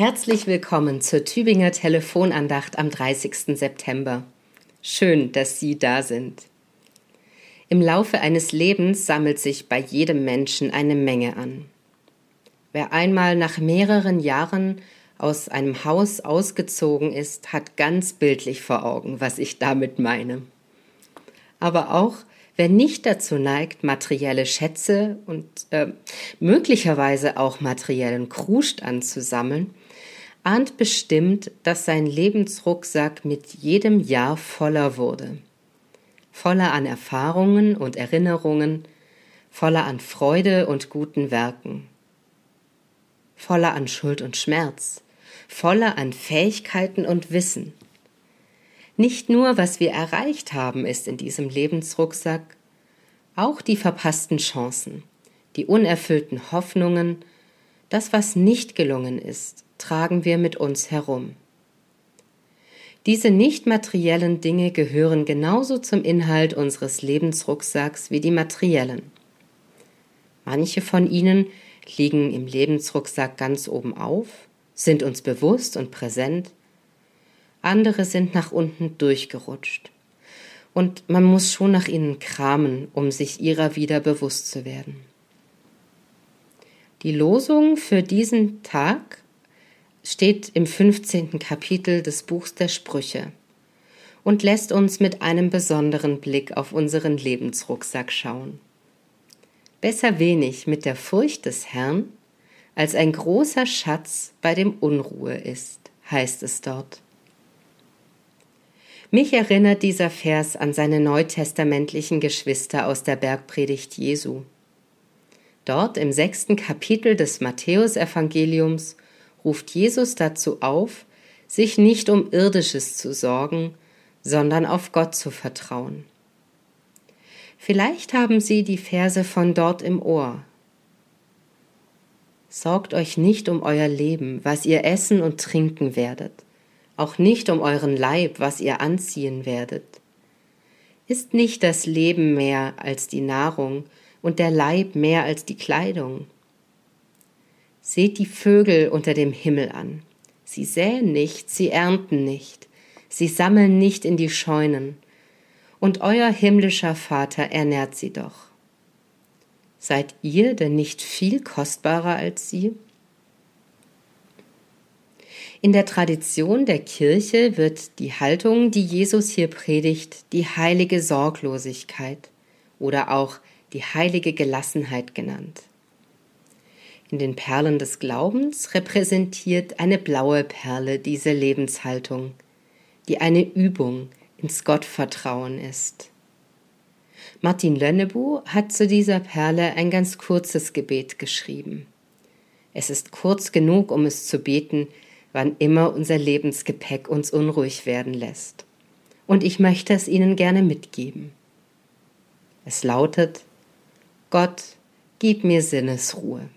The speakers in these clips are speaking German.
Herzlich willkommen zur Tübinger Telefonandacht am 30. September. Schön, dass Sie da sind. Im Laufe eines Lebens sammelt sich bei jedem Menschen eine Menge an. Wer einmal nach mehreren Jahren aus einem Haus ausgezogen ist, hat ganz bildlich vor Augen, was ich damit meine. Aber auch wer nicht dazu neigt, materielle Schätze und äh, möglicherweise auch materiellen Kruscht anzusammeln, ahnt bestimmt, dass sein Lebensrucksack mit jedem Jahr voller wurde. Voller an Erfahrungen und Erinnerungen, voller an Freude und guten Werken, voller an Schuld und Schmerz, voller an Fähigkeiten und Wissen. Nicht nur, was wir erreicht haben, ist in diesem Lebensrucksack, auch die verpassten Chancen, die unerfüllten Hoffnungen, das, was nicht gelungen ist, tragen wir mit uns herum. Diese nicht materiellen Dinge gehören genauso zum Inhalt unseres Lebensrucksacks wie die materiellen. Manche von ihnen liegen im Lebensrucksack ganz oben auf, sind uns bewusst und präsent, andere sind nach unten durchgerutscht. Und man muss schon nach ihnen kramen, um sich ihrer wieder bewusst zu werden. Die Losung für diesen Tag steht im 15. Kapitel des Buchs der Sprüche und lässt uns mit einem besonderen Blick auf unseren Lebensrucksack schauen. Besser wenig mit der Furcht des Herrn, als ein großer Schatz bei dem Unruhe ist, heißt es dort. Mich erinnert dieser Vers an seine neutestamentlichen Geschwister aus der Bergpredigt Jesu. Dort im sechsten Kapitel des Matthäusevangeliums ruft Jesus dazu auf, sich nicht um irdisches zu sorgen, sondern auf Gott zu vertrauen. Vielleicht haben Sie die Verse von dort im Ohr. Sorgt euch nicht um euer Leben, was ihr essen und trinken werdet, auch nicht um euren Leib, was ihr anziehen werdet. Ist nicht das Leben mehr als die Nahrung und der Leib mehr als die Kleidung? Seht die Vögel unter dem Himmel an. Sie säen nicht, sie ernten nicht, sie sammeln nicht in die Scheunen, und euer himmlischer Vater ernährt sie doch. Seid ihr denn nicht viel kostbarer als sie? In der Tradition der Kirche wird die Haltung, die Jesus hier predigt, die heilige Sorglosigkeit oder auch die heilige Gelassenheit genannt in den Perlen des Glaubens repräsentiert eine blaue Perle diese Lebenshaltung, die eine Übung ins Gottvertrauen ist. Martin Lönnebu hat zu dieser Perle ein ganz kurzes Gebet geschrieben. Es ist kurz genug, um es zu beten, wann immer unser Lebensgepäck uns unruhig werden lässt. Und ich möchte es Ihnen gerne mitgeben. Es lautet Gott, gib mir Sinnesruhe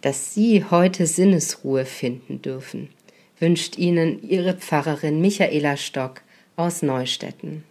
dass Sie heute Sinnesruhe finden dürfen, wünscht Ihnen Ihre Pfarrerin Michaela Stock aus Neustetten.